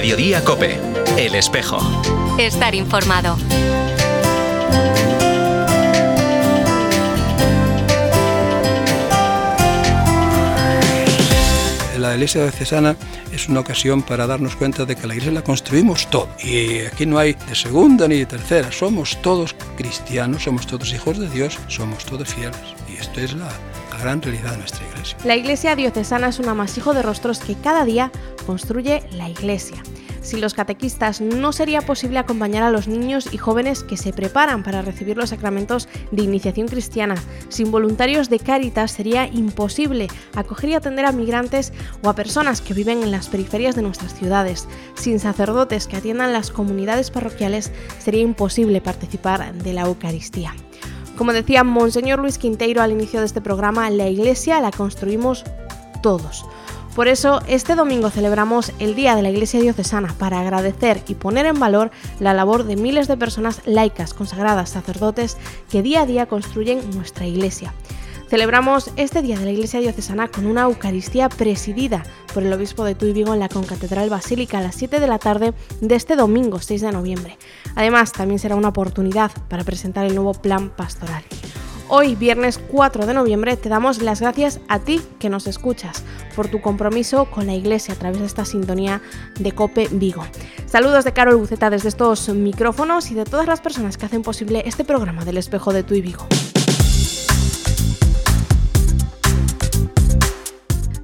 Mediodía Cope, El Espejo. Estar informado. La iglesia diocesana es una ocasión para darnos cuenta de que la iglesia la construimos todo. Y aquí no hay de segunda ni de tercera. Somos todos cristianos, somos todos hijos de Dios, somos todos fieles. Y esto es la, la gran realidad de nuestra iglesia. La iglesia diocesana es un amasijo de rostros que cada día construye la iglesia. Sin los catequistas no sería posible acompañar a los niños y jóvenes que se preparan para recibir los sacramentos de iniciación cristiana. Sin voluntarios de Cáritas sería imposible acoger y atender a migrantes o a personas que viven en las periferias de nuestras ciudades. Sin sacerdotes que atiendan las comunidades parroquiales sería imposible participar de la Eucaristía. Como decía Monseñor Luis Quinteiro al inicio de este programa, la iglesia la construimos todos. Por eso, este domingo celebramos el Día de la Iglesia Diocesana para agradecer y poner en valor la labor de miles de personas laicas, consagradas, sacerdotes que día a día construyen nuestra iglesia. Celebramos este Día de la Iglesia Diocesana con una Eucaristía presidida por el obispo de Tuy Vigo en la Concatedral Basílica a las 7 de la tarde de este domingo 6 de noviembre. Además, también será una oportunidad para presentar el nuevo plan pastoral. Hoy, viernes 4 de noviembre, te damos las gracias a ti que nos escuchas por tu compromiso con la Iglesia a través de esta sintonía de Cope Vigo. Saludos de Carol Buceta desde estos micrófonos y de todas las personas que hacen posible este programa del espejo de tu y Vigo.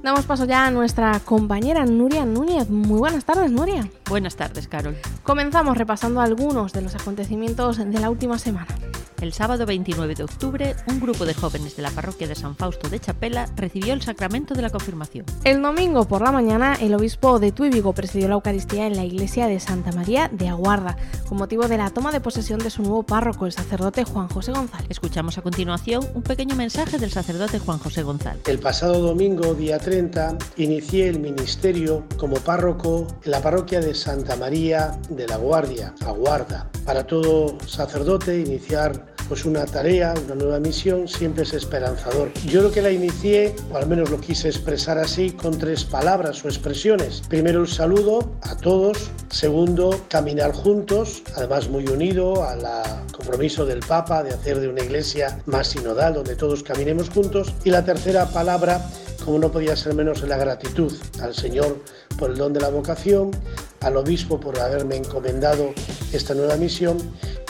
Damos paso ya a nuestra compañera Nuria Núñez. Muy buenas tardes, Nuria. Buenas tardes, Carol. Comenzamos repasando algunos de los acontecimientos de la última semana. El sábado 29 de octubre, un grupo de jóvenes de la parroquia de San Fausto de Chapela recibió el sacramento de la confirmación. El domingo por la mañana, el obispo de Tuibigo presidió la Eucaristía en la iglesia de Santa María de Aguarda, con motivo de la toma de posesión de su nuevo párroco, el sacerdote Juan José González. Escuchamos a continuación un pequeño mensaje del sacerdote Juan José González. El pasado domingo, día 30, inicié el ministerio como párroco en la parroquia de Santa María de la Guardia, Aguarda. Para todo sacerdote, iniciar pues una tarea, una nueva misión, siempre es esperanzador. Yo lo que la inicié, o al menos lo quise expresar así, con tres palabras o expresiones. Primero el saludo a todos, segundo caminar juntos, además muy unido al compromiso del Papa de hacer de una iglesia más sinodal, donde todos caminemos juntos, y la tercera palabra, como no podía ser menos, la gratitud al Señor por el don de la vocación, al obispo por haberme encomendado esta nueva misión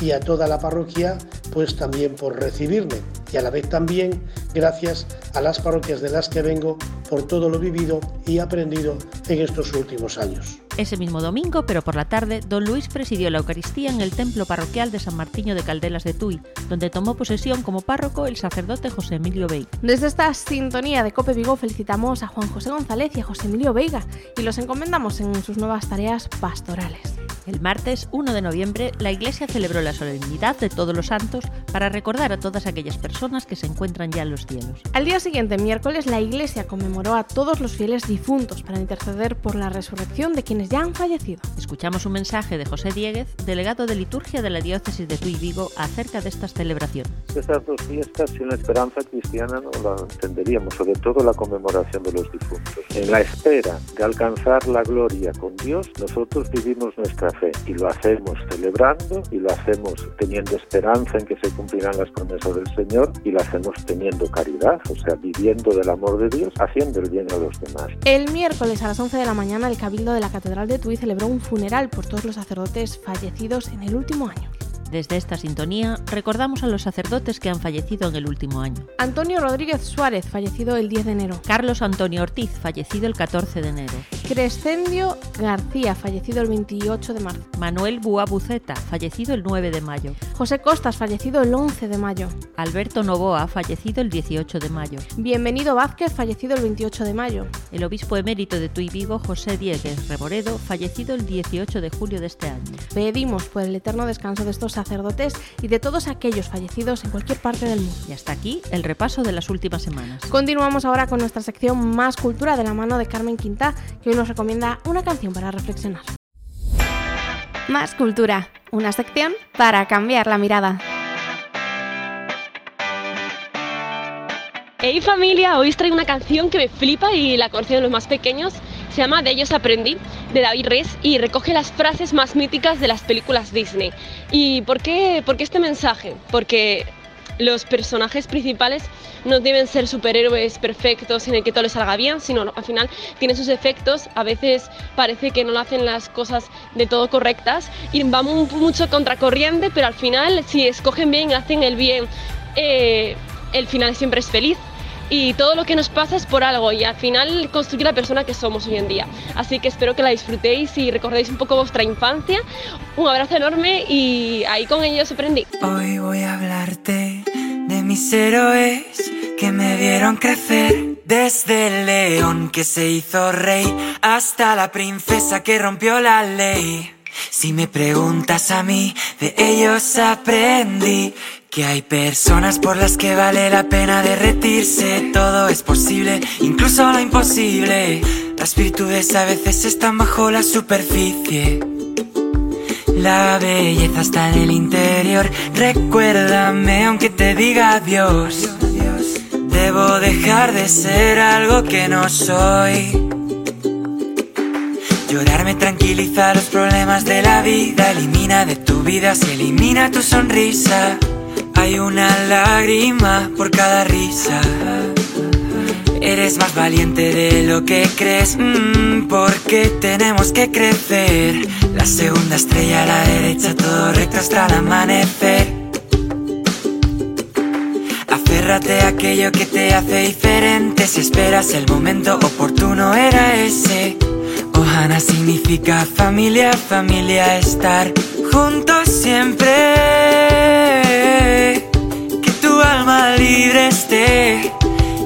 y a toda la parroquia pues también por recibirme y a la vez también gracias a las parroquias de las que vengo por todo lo vivido y aprendido en estos últimos años. Ese mismo domingo, pero por la tarde, don Luis presidió la Eucaristía en el templo parroquial de San Martiño de Caldelas de Tuy, donde tomó posesión como párroco el sacerdote José Emilio Veiga. Desde esta sintonía de Cope Vigo felicitamos a Juan José González y a José Emilio Veiga y los encomendamos en sus nuevas tareas pastorales. El martes 1 de noviembre, la Iglesia celebró la solemnidad de todos los santos para recordar a todas aquellas personas que se encuentran ya en los cielos. Al día siguiente, miércoles, la Iglesia conmemoró a todos los fieles difuntos para interceder por la resurrección de quienes ya han fallecido. Escuchamos un mensaje de José Dieguez, delegado de liturgia de la diócesis de Tuy Vigo, acerca de estas celebraciones. Estas dos fiestas sin la esperanza cristiana no la entenderíamos, sobre todo la conmemoración de los difuntos. En la espera de alcanzar la gloria con Dios, nosotros vivimos nuestra fe y lo hacemos celebrando y lo hacemos teniendo esperanza en que se cumplirán las promesas del Señor y lo hacemos teniendo caridad, o sea, viviendo del amor de Dios, haciendo el bien a los demás. El miércoles a las 11 de la mañana el Cabildo de la Catedral de Tui celebró un funeral por todos los sacerdotes fallecidos en el último año. Desde esta sintonía recordamos a los sacerdotes que han fallecido en el último año. Antonio Rodríguez Suárez, fallecido el 10 de enero. Carlos Antonio Ortiz, fallecido el 14 de enero. Crescendio García, fallecido el 28 de marzo. Manuel Bua Buceta, fallecido el 9 de mayo. José Costas, fallecido el 11 de mayo. Alberto Novoa, fallecido el 18 de mayo. Bienvenido Vázquez, fallecido el 28 de mayo. El obispo emérito de Tuy Vigo, José Dieguez Reboredo, fallecido el 18 de julio de este año. Pedimos por el eterno descanso de estos sacerdotes y de todos aquellos fallecidos en cualquier parte del mundo. Y hasta aquí el repaso de las últimas semanas. Continuamos ahora con nuestra sección Más Cultura de la mano de Carmen Quintá, que hoy nos recomienda una canción para reflexionar. Más Cultura, una sección para cambiar la mirada. Hey familia, hoy os traigo una canción que me flipa y la conocen los más pequeños. Se llama De ellos aprendí, de David Rees, y recoge las frases más míticas de las películas Disney. ¿Y por qué, por qué este mensaje? Porque los personajes principales no deben ser superhéroes perfectos en el que todo les salga bien, sino al final tienen sus efectos, a veces parece que no hacen las cosas de todo correctas y vamos mucho contracorriente, pero al final si escogen bien hacen el bien, eh, el final siempre es feliz y todo lo que nos pasa es por algo y al final construye la persona que somos hoy en día. Así que espero que la disfrutéis y recordéis un poco vuestra infancia. Un abrazo enorme y ahí con ellos aprendí. Hoy voy a hablarte de mis héroes que me vieron crecer. Desde el león que se hizo rey hasta la princesa que rompió la ley. Si me preguntas a mí, de ellos aprendí que hay personas por las que vale la pena derretirse. Todo es posible, incluso lo imposible. Las virtudes a veces están bajo la superficie. La belleza está en el interior. Recuérdame aunque te diga adiós. Debo dejar de ser algo que no soy. Llorar me tranquiliza los problemas de la vida. Elimina de tu vida, se elimina tu sonrisa. Hay una lágrima por cada risa. Eres más valiente de lo que crees, mm, porque tenemos que crecer. La segunda estrella a la derecha, todo recto hasta amanecer. Aférrate a aquello que te hace diferente. Si esperas el momento oportuno, era ese. Ohana significa familia, familia, estar juntos siempre alma libre esté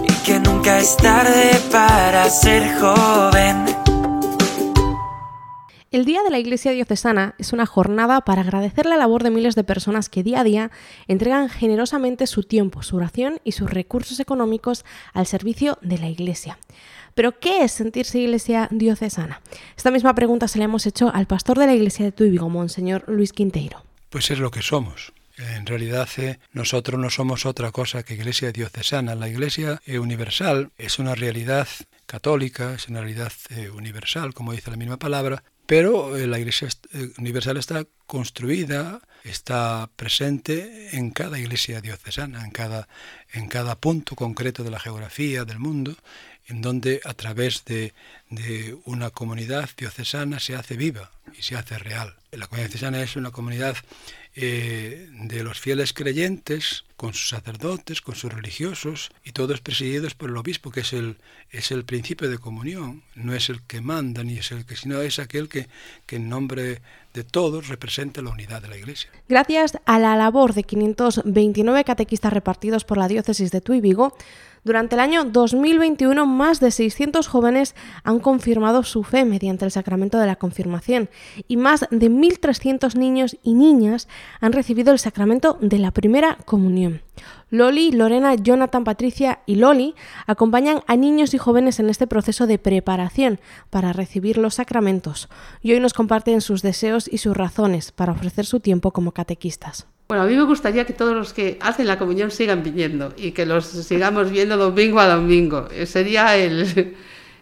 y que nunca es tarde para ser joven. El Día de la Iglesia Diocesana es una jornada para agradecer la labor de miles de personas que día a día entregan generosamente su tiempo, su oración y sus recursos económicos al servicio de la Iglesia. Pero, ¿qué es sentirse iglesia diocesana? Esta misma pregunta se le hemos hecho al pastor de la iglesia de Tuibigo, Monseñor Luis Quinteiro. Pues es lo que somos, en realidad eh, nosotros no somos otra cosa que Iglesia diocesana. La Iglesia eh, universal es una realidad católica, es una realidad eh, universal, como dice la misma palabra, pero la Iglesia universal está construida, está presente en cada iglesia diocesana, en cada, en cada punto concreto de la geografía del mundo, en donde a través de, una comunidad diocesana se hace viva y se hace real. La comunidad diocesana es una comunidad eh, de los fieles creyentes, con sus sacerdotes, con sus religiosos, y todos presididos por el obispo, que es el, es el principio de comunión, no es el que manda, ni es el que, sino es aquel que, que en nombre de todos representa la unidad de la Iglesia. Gracias a la labor de 529 catequistas repartidos por la diócesis de Tuy Vigo, durante el año 2021, más de 600 jóvenes han confirmado su fe mediante el sacramento de la confirmación y más de 1.300 niños y niñas han recibido el sacramento de la primera comunión. Loli, Lorena, Jonathan, Patricia y Loli acompañan a niños y jóvenes en este proceso de preparación para recibir los sacramentos y hoy nos comparten sus deseos y sus razones para ofrecer su tiempo como catequistas. Bueno, a mí me gustaría que todos los que hacen la comunión sigan viniendo y que los sigamos viendo domingo a domingo. Eh, sería el,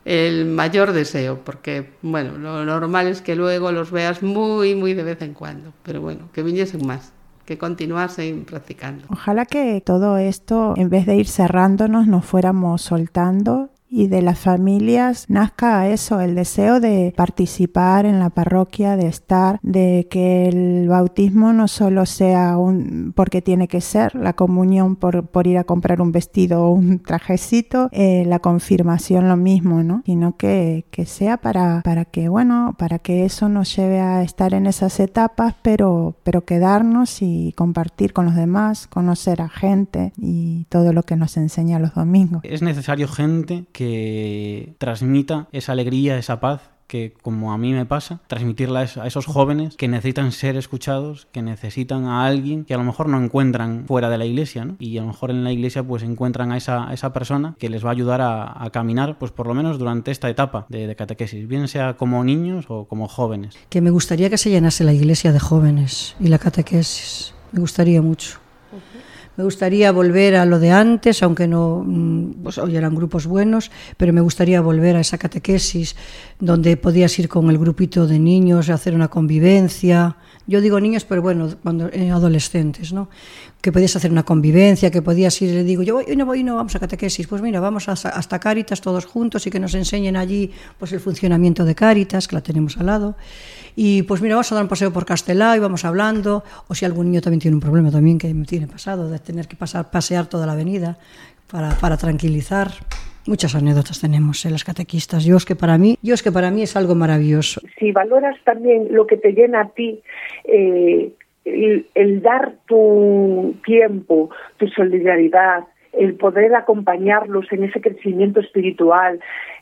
el mayor deseo, porque, bueno, lo normal es que luego los veas muy, muy de vez en cuando, pero bueno, que viniesen más que continuasen practicando. Ojalá que todo esto, en vez de ir cerrándonos, nos fuéramos soltando y de las familias nazca eso, el deseo de participar en la parroquia, de estar, de que el bautismo no solo sea un porque tiene que ser, la comunión por, por ir a comprar un vestido o un trajecito, eh, la confirmación lo mismo, ¿no? Sino que, que sea para, para que, bueno, para que eso nos lleve a estar en esas etapas, pero, pero quedarnos y compartir con los demás, conocer a gente y todo lo que nos enseña los domingos. Es necesario gente que transmita esa alegría, esa paz que como a mí me pasa, transmitirla a esos jóvenes que necesitan ser escuchados, que necesitan a alguien que a lo mejor no encuentran fuera de la iglesia, ¿no? Y a lo mejor en la iglesia pues encuentran a esa, esa persona que les va a ayudar a, caminar, pues por lo menos durante esta etapa de, de, catequesis, bien sea como niños o como jóvenes. Que me gustaría que se llenase la iglesia de jóvenes y la catequesis, me gustaría mucho Me gustaría volver a lo de antes, aunque no, mm, pues hoy eran grupos buenos, pero me gustaría volver a esa catequesis donde podías ir con el grupito de niños, hacer una convivencia. Yo digo niños, pero bueno, cuando eh, adolescentes, ¿no? Que podías hacer una convivencia, que podías ir, le digo, yo hoy no voy, no vamos a catequesis, pues mira, vamos hasta, hasta Cáritas todos juntos y que nos enseñen allí pues el funcionamiento de Cáritas, que la tenemos al lado. Y pues mira, vamos a dar un paseo por Castelao y vamos hablando, o si algún niño también tiene un problema también que me tiene pasado, de tener que pasar, pasear toda la avenida para, para tranquilizar. Muchas anécdotas tenemos en las catequistas. Yo es que para mí, es que para mí es algo maravilloso. Si valoras también lo que te llena a ti, eh, el, el dar tu tiempo, tu solidaridad, el poder acompañarlos en ese crecimiento espiritual,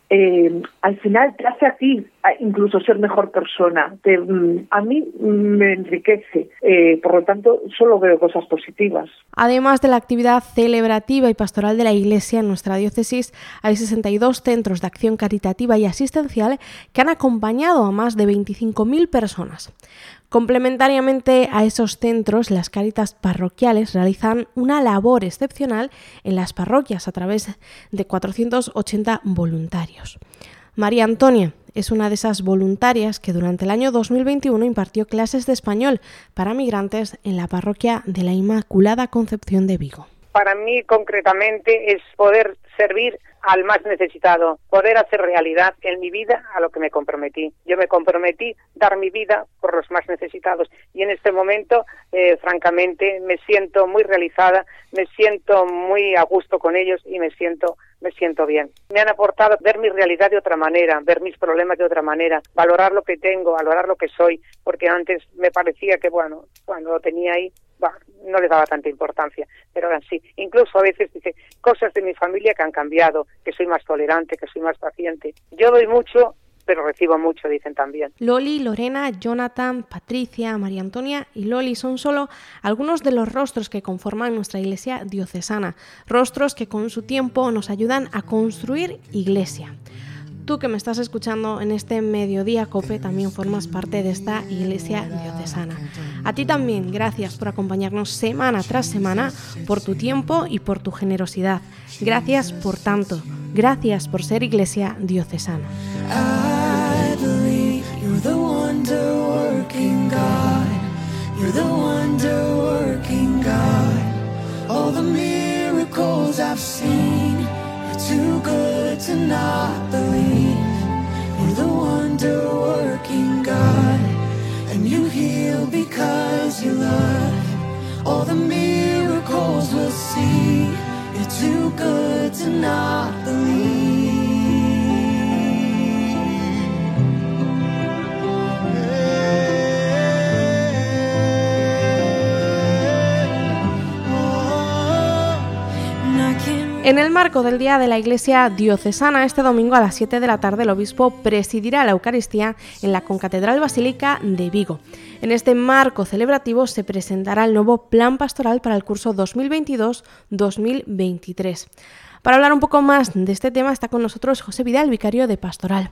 eh, al final te hace a ti incluso ser mejor persona. Te, mm, a mí me enriquece. Eh, por lo tanto, solo veo cosas positivas. Además de la actividad celebrativa y pastoral de la Iglesia en nuestra diócesis, hay 62 centros de acción caritativa y asistencial que han acompañado a más de 25.000 personas. Complementariamente a esos centros, las caritas parroquiales realizan una labor excepcional en las parroquias a través de 480 voluntarios. María Antonia es una de esas voluntarias que durante el año 2021 impartió clases de español para migrantes en la parroquia de la Inmaculada Concepción de Vigo. Para mí concretamente es poder servir al más necesitado, poder hacer realidad en mi vida a lo que me comprometí. Yo me comprometí dar mi vida por los más necesitados y en este momento, eh, francamente, me siento muy realizada, me siento muy a gusto con ellos y me siento me siento bien. Me han aportado ver mi realidad de otra manera, ver mis problemas de otra manera, valorar lo que tengo, valorar lo que soy, porque antes me parecía que, bueno, cuando lo tenía ahí, no le daba tanta importancia, pero ahora sí. Incluso a veces dice cosas de mi familia que han cambiado, que soy más tolerante, que soy más paciente. Yo doy mucho pero recibo mucho, dicen también. Loli, Lorena, Jonathan, Patricia, María Antonia y Loli son solo algunos de los rostros que conforman nuestra iglesia diocesana, rostros que con su tiempo nos ayudan a construir iglesia. Tú que me estás escuchando en este mediodía cope también formas parte de esta iglesia diocesana. A ti también, gracias por acompañarnos semana tras semana, por tu tiempo y por tu generosidad. Gracias por tanto. Gracias por ser iglesia diocesana. Too good to not believe. You're the wonder working God, and you heal because you love. All the miracles we'll see. You're too good to not believe. En el marco del Día de la Iglesia Diocesana, este domingo a las 7 de la tarde el obispo presidirá la Eucaristía en la Concatedral Basílica de Vigo. En este marco celebrativo se presentará el nuevo Plan Pastoral para el curso 2022-2023. Para hablar un poco más de este tema está con nosotros José Vidal, vicario de Pastoral.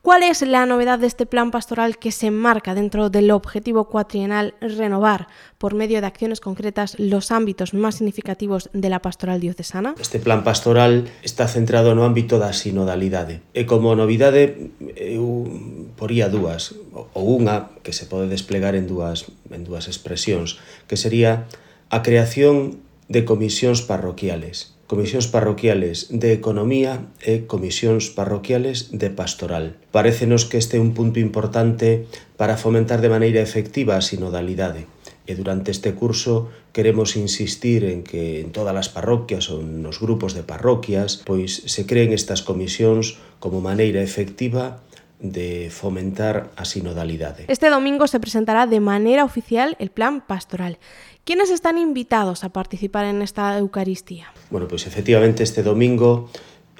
¿Cuál es la novedad de este plan pastoral que se marca dentro del objetivo cuatrienal renovar por medio de acciones concretas los ámbitos más significativos de la pastoral diocesana? Este plan pastoral está centrado no ámbito da sinodalidade. E como novidade eu poría dúas, ou unha que se pode desplegar en dúas, en dúas expresións, que sería a creación de comisións parroquiales comisións parroquiales de economía e comisións parroquiales de pastoral. Parécenos que este é un punto importante para fomentar de maneira efectiva a sinodalidade. E durante este curso queremos insistir en que en todas as parroquias ou nos grupos de parroquias pois se creen estas comisións como maneira efectiva de fomentar a sinodalidade. Este domingo se presentará de maneira oficial el plan pastoral. ¿Quiénes están invitados a participar en esta Eucaristía? Bueno, pois pues efectivamente este domingo,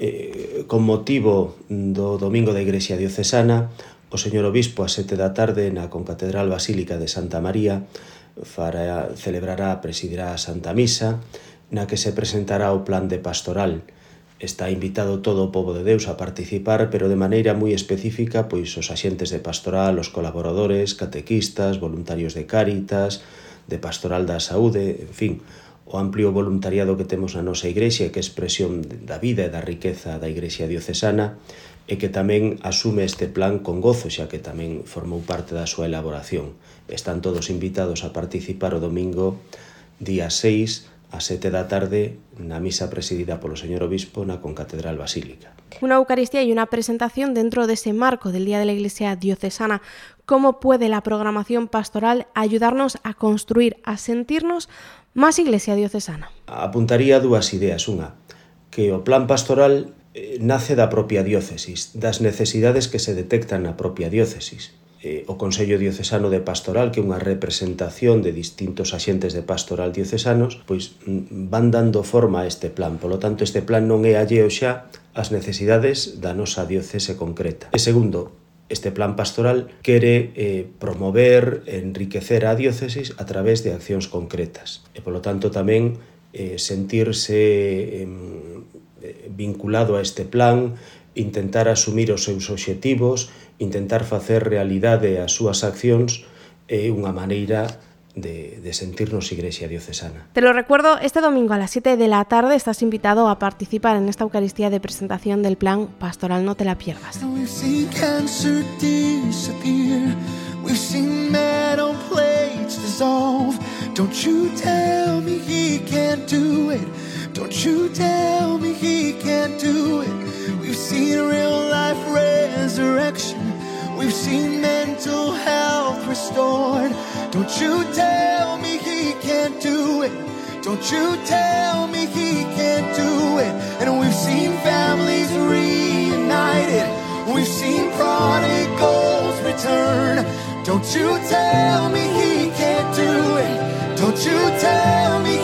eh, con motivo do Domingo da Igrexa Diocesana, o señor Obispo a sete da tarde na Concatedral Basílica de Santa María fará, celebrará, presidirá a Santa Misa, na que se presentará o plan de pastoral Está invitado todo o pobo de Deus a participar, pero de maneira moi específica, pois os axentes de pastoral, os colaboradores, catequistas, voluntarios de Cáritas, de Pastoral da Saúde, en fin, o amplio voluntariado que temos na nosa Igrexa, que é expresión da vida e da riqueza da Igrexa diocesana, e que tamén asume este plan con gozo, xa que tamén formou parte da súa elaboración. Están todos invitados a participar o domingo día 6 a 7 da tarde na misa presidida polo señor obispo na Concatedral Basílica. Una Eucaristía y una presentación dentro de ese marco del Día de la Iglesia Diocesana. ¿Cómo puede la programación pastoral ayudarnos a construir, a sentirnos máis Iglesia Diocesana? Apuntaría dúas ideas. Unha, que o plan pastoral eh, nace da propia diócesis, das necesidades que se detectan na propia diócesis. eh, o Consello Diocesano de Pastoral, que é unha representación de distintos axentes de pastoral diocesanos, pois mm, van dando forma a este plan. Polo tanto, este plan non é alleo xa as necesidades da nosa diocese concreta. E segundo, este plan pastoral quere eh, promover, enriquecer a diócesis a través de accións concretas. E polo tanto tamén eh, sentirse eh, vinculado a este plan, intentar asumir os seus obxectivos, intentar facer realidade as súas accións é unha maneira de, de sentirnos Iglesia Diocesana. Te lo recuerdo, este domingo a las 7 de la tarde estás invitado a participar en esta Eucaristía de presentación del plan Pastoral No Te La Pierdas. Don't you tell me he can't do it. Don't you tell me We've seen mental health restored. Don't you tell me he can't do it. Don't you tell me he can't do it. And we've seen families reunited. We've seen prodigals return. Don't you tell me he can't do it. Don't you tell me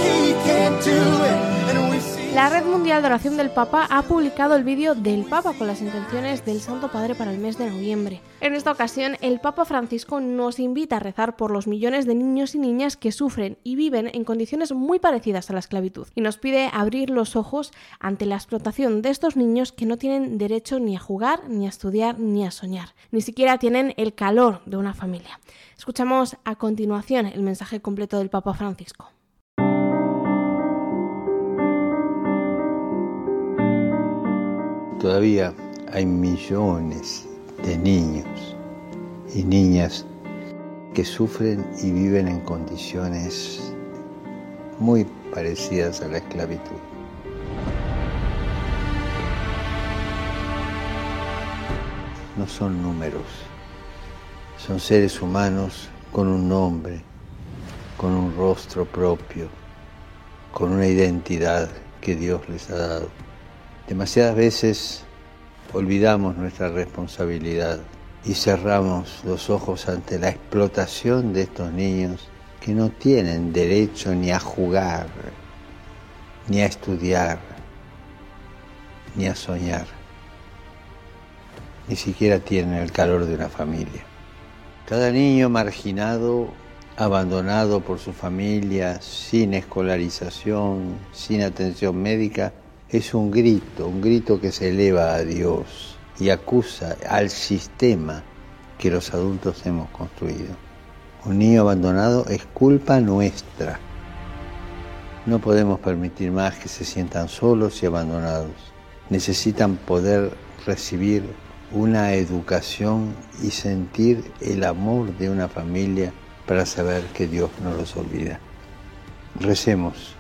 La Red Mundial de Oración del Papa ha publicado el vídeo del Papa con las intenciones del Santo Padre para el mes de noviembre. En esta ocasión, el Papa Francisco nos invita a rezar por los millones de niños y niñas que sufren y viven en condiciones muy parecidas a la esclavitud y nos pide abrir los ojos ante la explotación de estos niños que no tienen derecho ni a jugar, ni a estudiar, ni a soñar. Ni siquiera tienen el calor de una familia. Escuchamos a continuación el mensaje completo del Papa Francisco. Todavía hay millones de niños y niñas que sufren y viven en condiciones muy parecidas a la esclavitud. No son números, son seres humanos con un nombre, con un rostro propio, con una identidad que Dios les ha dado. Demasiadas veces olvidamos nuestra responsabilidad y cerramos los ojos ante la explotación de estos niños que no tienen derecho ni a jugar, ni a estudiar, ni a soñar, ni siquiera tienen el calor de una familia. Cada niño marginado, abandonado por su familia, sin escolarización, sin atención médica, es un grito, un grito que se eleva a Dios y acusa al sistema que los adultos hemos construido. Un niño abandonado es culpa nuestra. No podemos permitir más que se sientan solos y abandonados. Necesitan poder recibir una educación y sentir el amor de una familia para saber que Dios no los olvida. Recemos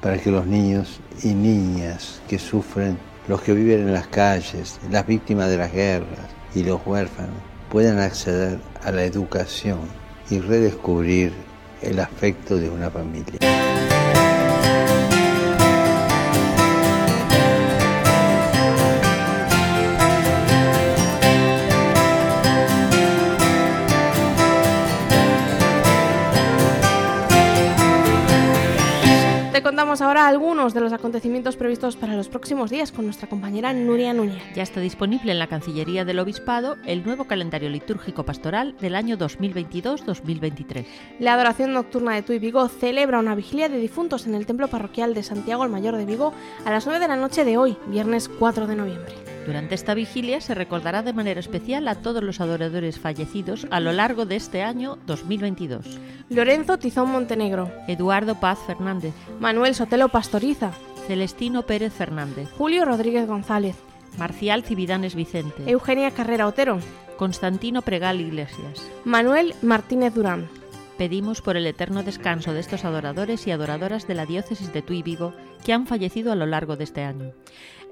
para que los niños y niñas que sufren, los que viven en las calles, las víctimas de las guerras y los huérfanos, puedan acceder a la educación y redescubrir el afecto de una familia. Ahora algunos de los acontecimientos previstos para los próximos días con nuestra compañera Nuria Núñez. Ya está disponible en la Cancillería del Obispado el nuevo calendario litúrgico pastoral del año 2022-2023. La adoración nocturna de Tuy Vigo celebra una vigilia de difuntos en el templo parroquial de Santiago el Mayor de Vigo a las 9 de la noche de hoy, viernes 4 de noviembre. Durante esta vigilia se recordará de manera especial a todos los adoradores fallecidos a lo largo de este año 2022. Lorenzo Tizón Montenegro, Eduardo Paz Fernández, Manuel Sotelo Pastoriza, Celestino Pérez Fernández, Julio Rodríguez González, Marcial Cividanes Vicente, Eugenia Carrera Otero, Constantino Pregal Iglesias, Manuel Martínez Durán. Pedimos por el eterno descanso de estos adoradores y adoradoras de la diócesis de Tuy Vigo que han fallecido a lo largo de este año.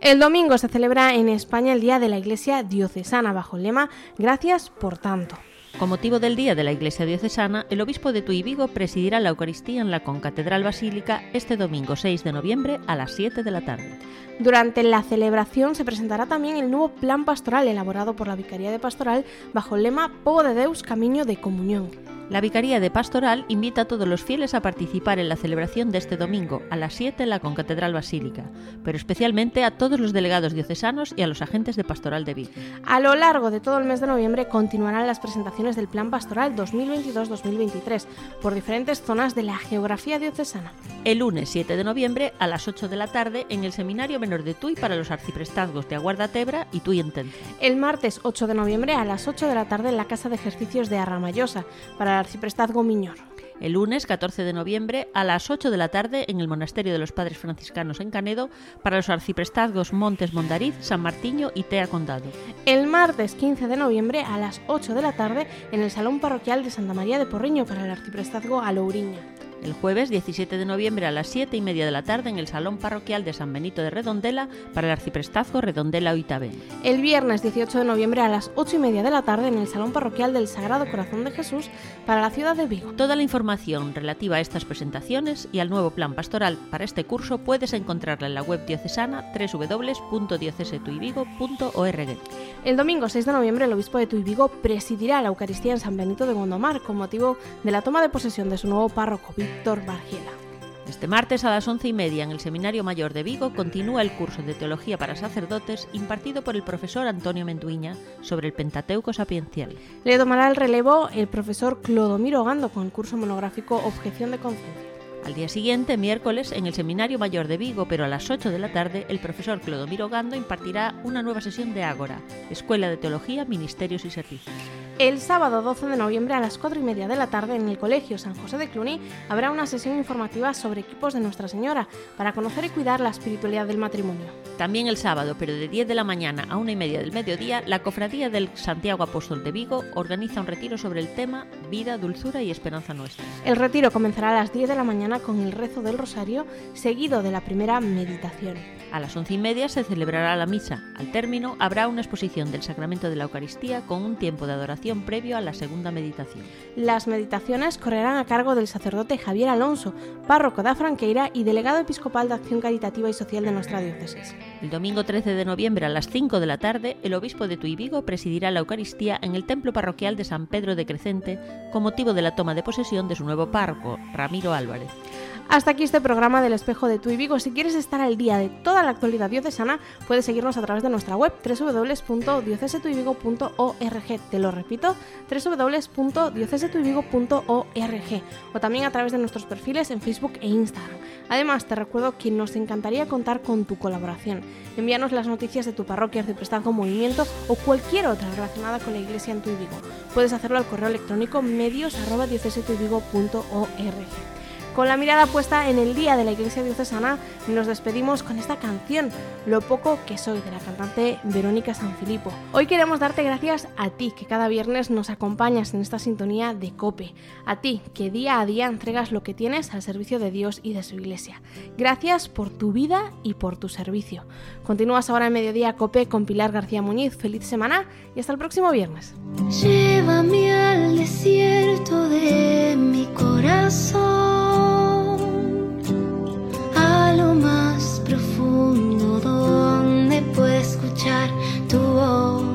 El domingo se celebra en España el Día de la Iglesia Diocesana bajo el lema Gracias por tanto. Con motivo del Día de la Iglesia Diocesana, el obispo de Tuy Vigo presidirá la Eucaristía en la Concatedral Basílica este domingo 6 de noviembre a las 7 de la tarde. Durante la celebración se presentará también el nuevo plan pastoral elaborado por la Vicaría de Pastoral bajo el lema Povo de Deus Camino de Comunión. La Vicaría de Pastoral invita a todos los fieles a participar en la celebración de este domingo a las 7 en la Concatedral Basílica, pero especialmente a todos los delegados diocesanos y a los agentes de Pastoral de Vigo. A lo largo de todo el mes de noviembre continuarán las presentaciones del Plan Pastoral 2022-2023 por diferentes zonas de la geografía diocesana. El lunes 7 de noviembre a las 8 de la tarde en el Seminario Menor de Tuy para los arciprestazgos de Aguarda Tebra y Tuy Entente. El martes 8 de noviembre a las 8 de la tarde en la Casa de Ejercicios de Arramallosa para el lunes 14 de noviembre a las 8 de la tarde en el Monasterio de los Padres Franciscanos en Canedo para los arciprestazgos Montes Mondariz, San Martiño y Tea Condado. El martes 15 de noviembre a las 8 de la tarde en el Salón Parroquial de Santa María de Porriño para el arciprestazgo Alouriña. El jueves 17 de noviembre a las 7 y media de la tarde en el Salón Parroquial de San Benito de Redondela para el arciprestazgo Redondela Oitabé. El viernes 18 de noviembre a las 8 y media de la tarde en el Salón Parroquial del Sagrado Corazón de Jesús para la ciudad de Vigo. Toda la información relativa a estas presentaciones y al nuevo plan pastoral para este curso puedes encontrarla en la web diocesana www.diocesetuivigo.org. El domingo 6 de noviembre el obispo de Tuy Vigo presidirá la Eucaristía en San Benito de Gondomar con motivo de la toma de posesión de su nuevo párroco, Bargiela. Este martes a las once y media en el Seminario Mayor de Vigo continúa el curso de Teología para Sacerdotes impartido por el profesor Antonio Menduiña sobre el Pentateuco sapiencial. Le tomará el relevo el profesor Clodomiro Gando con el curso monográfico Objeción de Conciencia. Al día siguiente, miércoles, en el Seminario Mayor de Vigo, pero a las 8 de la tarde, el profesor Clodomiro Gando impartirá una nueva sesión de Ágora, Escuela de Teología, Ministerios y Servicios. El sábado 12 de noviembre a las 4 y media de la tarde en el Colegio San José de Cluny habrá una sesión informativa sobre equipos de Nuestra Señora para conocer y cuidar la espiritualidad del matrimonio. También el sábado, pero de 10 de la mañana a 1 y media del mediodía, la Cofradía del Santiago Apóstol de Vigo organiza un retiro sobre el tema Vida, Dulzura y Esperanza Nuestra. El retiro comenzará a las 10 de la mañana con el rezo del rosario, seguido de la primera meditación. A las once y media se celebrará la misa. Al término habrá una exposición del sacramento de la Eucaristía con un tiempo de adoración previo a la segunda meditación. Las meditaciones correrán a cargo del sacerdote Javier Alonso, párroco de Franqueira y delegado episcopal de Acción Caritativa y Social de nuestra diócesis. El domingo 13 de noviembre a las 5 de la tarde, el obispo de Tuy Vigo presidirá la Eucaristía en el templo parroquial de San Pedro de Crecente con motivo de la toma de posesión de su nuevo párroco, Ramiro Álvarez. Hasta aquí este programa del Espejo de Tuy Vigo. Si quieres estar al día de toda la actualidad diocesana, puedes seguirnos a través de nuestra web www.diocesetuyvigo.org. Te lo repito, www.diocesetuyvigo.org o también a través de nuestros perfiles en Facebook e Instagram. Además, te recuerdo que nos encantaría contar con tu colaboración. Envíanos las noticias de tu parroquia, de prestazgo, movimiento o cualquier otra relacionada con la iglesia en Tuy Vigo. Puedes hacerlo al correo electrónico medios@diocesetuyvigo.org. Con la mirada puesta en el día de la Iglesia Diocesana, nos despedimos con esta canción, Lo poco que soy, de la cantante Verónica Sanfilippo. Hoy queremos darte gracias a ti, que cada viernes nos acompañas en esta sintonía de Cope. A ti, que día a día entregas lo que tienes al servicio de Dios y de su Iglesia. Gracias por tu vida y por tu servicio. Continúas ahora en Mediodía Cope con Pilar García Muñiz. Feliz semana y hasta el próximo viernes. Llévame al desierto de mi corazón, a lo más profundo donde puedo escuchar tu voz.